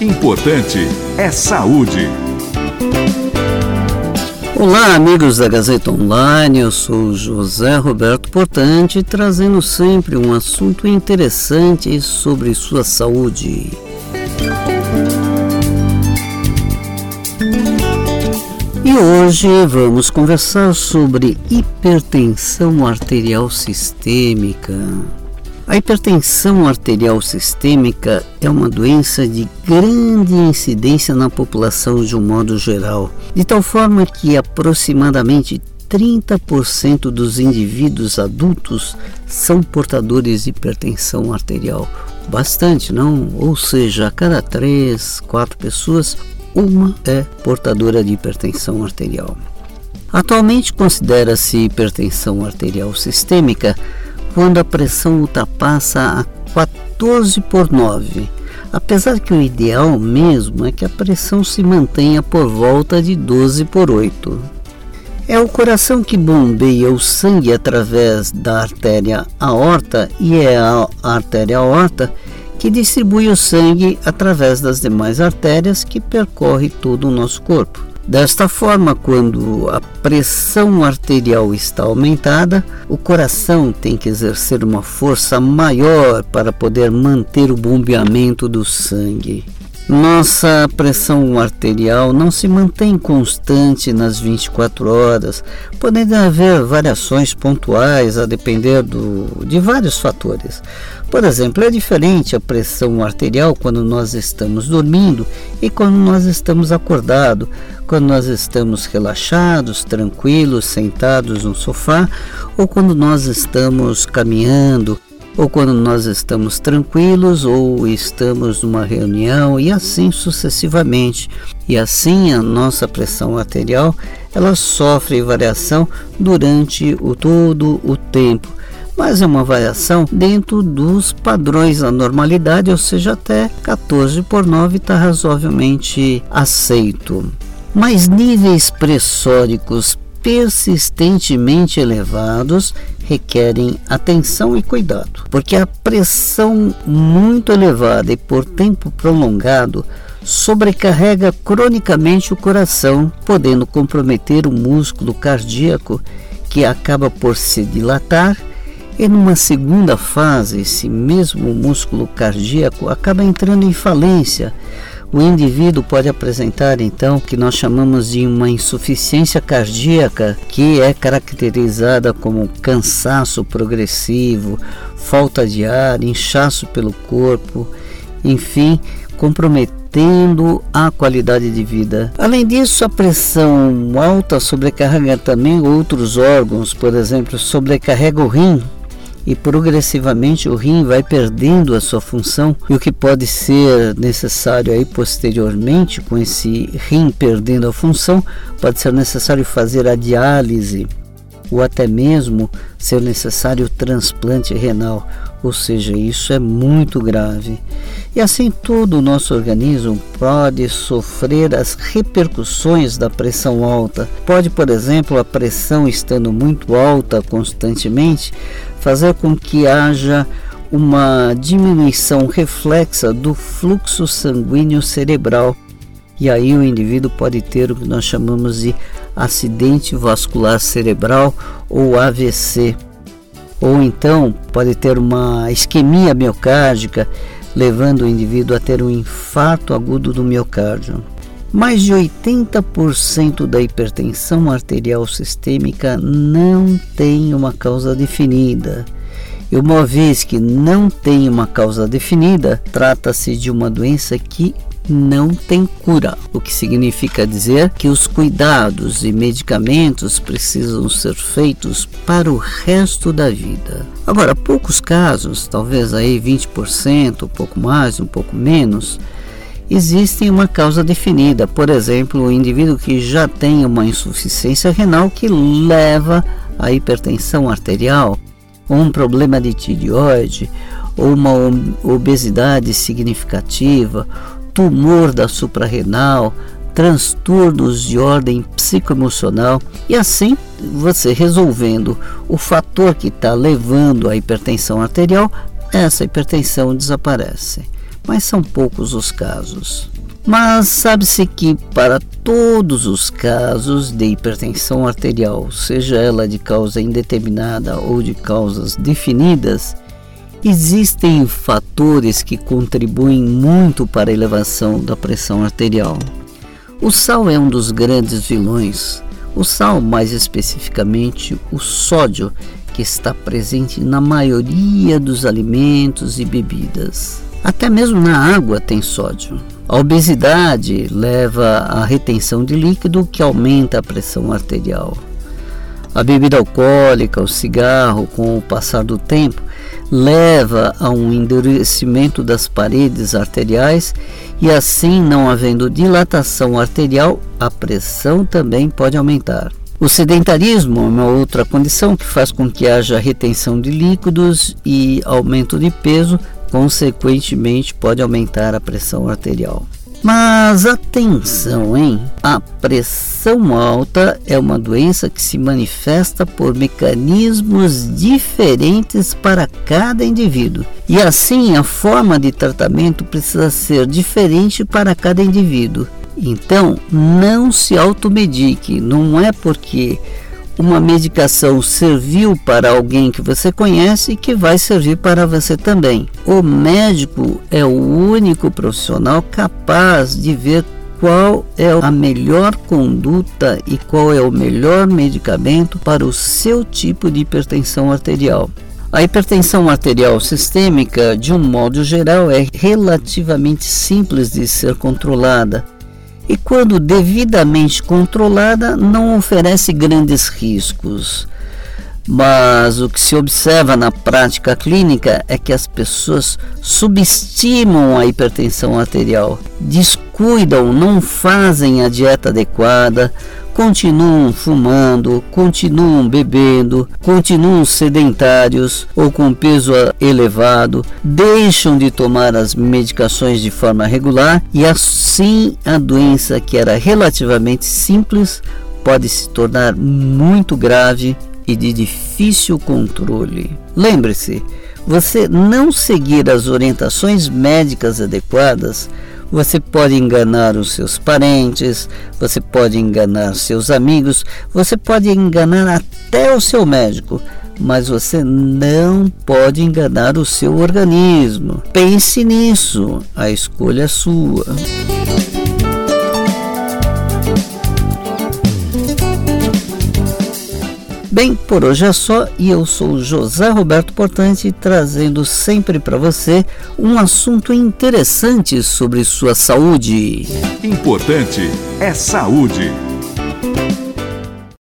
Importante é saúde. Olá, amigos da Gazeta Online. Eu sou José Roberto Portante, trazendo sempre um assunto interessante sobre sua saúde. E hoje vamos conversar sobre hipertensão arterial sistêmica. A hipertensão arterial sistêmica é uma doença de grande incidência na população de um modo geral, de tal forma que aproximadamente 30% dos indivíduos adultos são portadores de hipertensão arterial. Bastante, não? Ou seja, a cada três, quatro pessoas, uma é portadora de hipertensão arterial. Atualmente considera-se hipertensão arterial sistêmica quando a pressão ultrapassa a 14 por 9, apesar que o ideal mesmo é que a pressão se mantenha por volta de 12 por 8. É o coração que bombeia o sangue através da artéria aorta e é a artéria aorta que distribui o sangue através das demais artérias que percorre todo o nosso corpo. Desta forma, quando a pressão arterial está aumentada, o coração tem que exercer uma força maior para poder manter o bombeamento do sangue. Nossa pressão arterial não se mantém constante nas 24 horas, podendo haver variações pontuais a depender do, de vários fatores. Por exemplo, é diferente a pressão arterial quando nós estamos dormindo e quando nós estamos acordados, quando nós estamos relaxados, tranquilos, sentados no sofá, ou quando nós estamos caminhando, ou quando nós estamos tranquilos ou estamos numa reunião e assim sucessivamente. E assim a nossa pressão arterial, ela sofre variação durante o todo o tempo mas é uma variação dentro dos padrões da normalidade, ou seja, até 14 por 9 está razoavelmente aceito. Mas níveis pressóricos persistentemente elevados requerem atenção e cuidado, porque a pressão muito elevada e por tempo prolongado sobrecarrega cronicamente o coração, podendo comprometer o músculo cardíaco que acaba por se dilatar e numa segunda fase, esse mesmo músculo cardíaco acaba entrando em falência. O indivíduo pode apresentar então o que nós chamamos de uma insuficiência cardíaca, que é caracterizada como cansaço progressivo, falta de ar, inchaço pelo corpo, enfim, comprometendo a qualidade de vida. Além disso, a pressão alta sobrecarrega também outros órgãos, por exemplo, sobrecarrega o rim, e progressivamente o rim vai perdendo a sua função. E o que pode ser necessário aí posteriormente com esse rim perdendo a função pode ser necessário fazer a diálise ou até mesmo ser necessário o transplante renal, ou seja, isso é muito grave. E assim todo o nosso organismo pode sofrer as repercussões da pressão alta. Pode, por exemplo, a pressão estando muito alta constantemente, fazer com que haja uma diminuição reflexa do fluxo sanguíneo cerebral. E aí o indivíduo pode ter o que nós chamamos de acidente vascular cerebral ou AVC. Ou então pode ter uma isquemia miocárdica, levando o indivíduo a ter um infarto agudo do miocárdio. Mais de 80% da hipertensão arterial sistêmica não tem uma causa definida. E uma vez que não tem uma causa definida, trata-se de uma doença que não tem cura, o que significa dizer que os cuidados e medicamentos precisam ser feitos para o resto da vida. Agora, poucos casos, talvez aí 20%, um pouco mais, um pouco menos, existe uma causa definida. Por exemplo, o indivíduo que já tem uma insuficiência renal que leva à hipertensão arterial, ou um problema de tireoide, ou uma obesidade significativa, tumor da suprarrenal, transtornos de ordem psicoemocional e assim você resolvendo o fator que está levando à hipertensão arterial, essa hipertensão desaparece. mas são poucos os casos. Mas sabe-se que para todos os casos de hipertensão arterial, seja ela de causa indeterminada ou de causas definidas, existem fatores que contribuem muito para a elevação da pressão arterial. O sal é um dos grandes vilões. O sal, mais especificamente o sódio, que está presente na maioria dos alimentos e bebidas. Até mesmo na água tem sódio. A obesidade leva à retenção de líquido que aumenta a pressão arterial. A bebida alcoólica, o cigarro, com o passar do tempo, leva a um endurecimento das paredes arteriais e assim, não havendo dilatação arterial, a pressão também pode aumentar. O sedentarismo é uma outra condição que faz com que haja retenção de líquidos e aumento de peso, consequentemente pode aumentar a pressão arterial. Mas atenção, hein? A pressão alta é uma doença que se manifesta por mecanismos diferentes para cada indivíduo. E assim, a forma de tratamento precisa ser diferente para cada indivíduo. Então, não se automedique, não é porque uma medicação serviu para alguém que você conhece que vai servir para você também. O médico é o único profissional capaz de ver qual é a melhor conduta e qual é o melhor medicamento para o seu tipo de hipertensão arterial. A hipertensão arterial sistêmica, de um modo geral, é relativamente simples de ser controlada e, quando devidamente controlada, não oferece grandes riscos. Mas o que se observa na prática clínica é que as pessoas subestimam a hipertensão arterial, descuidam, não fazem a dieta adequada, continuam fumando, continuam bebendo, continuam sedentários ou com peso elevado, deixam de tomar as medicações de forma regular e assim a doença que era relativamente simples pode se tornar muito grave e de difícil controle. Lembre-se, você não seguir as orientações médicas adequadas você pode enganar os seus parentes, você pode enganar seus amigos, você pode enganar até o seu médico, mas você não pode enganar o seu organismo. Pense nisso, a escolha é sua. Bem, por hoje é só e eu sou José Roberto Portante trazendo sempre para você um assunto interessante sobre sua saúde. Importante é saúde.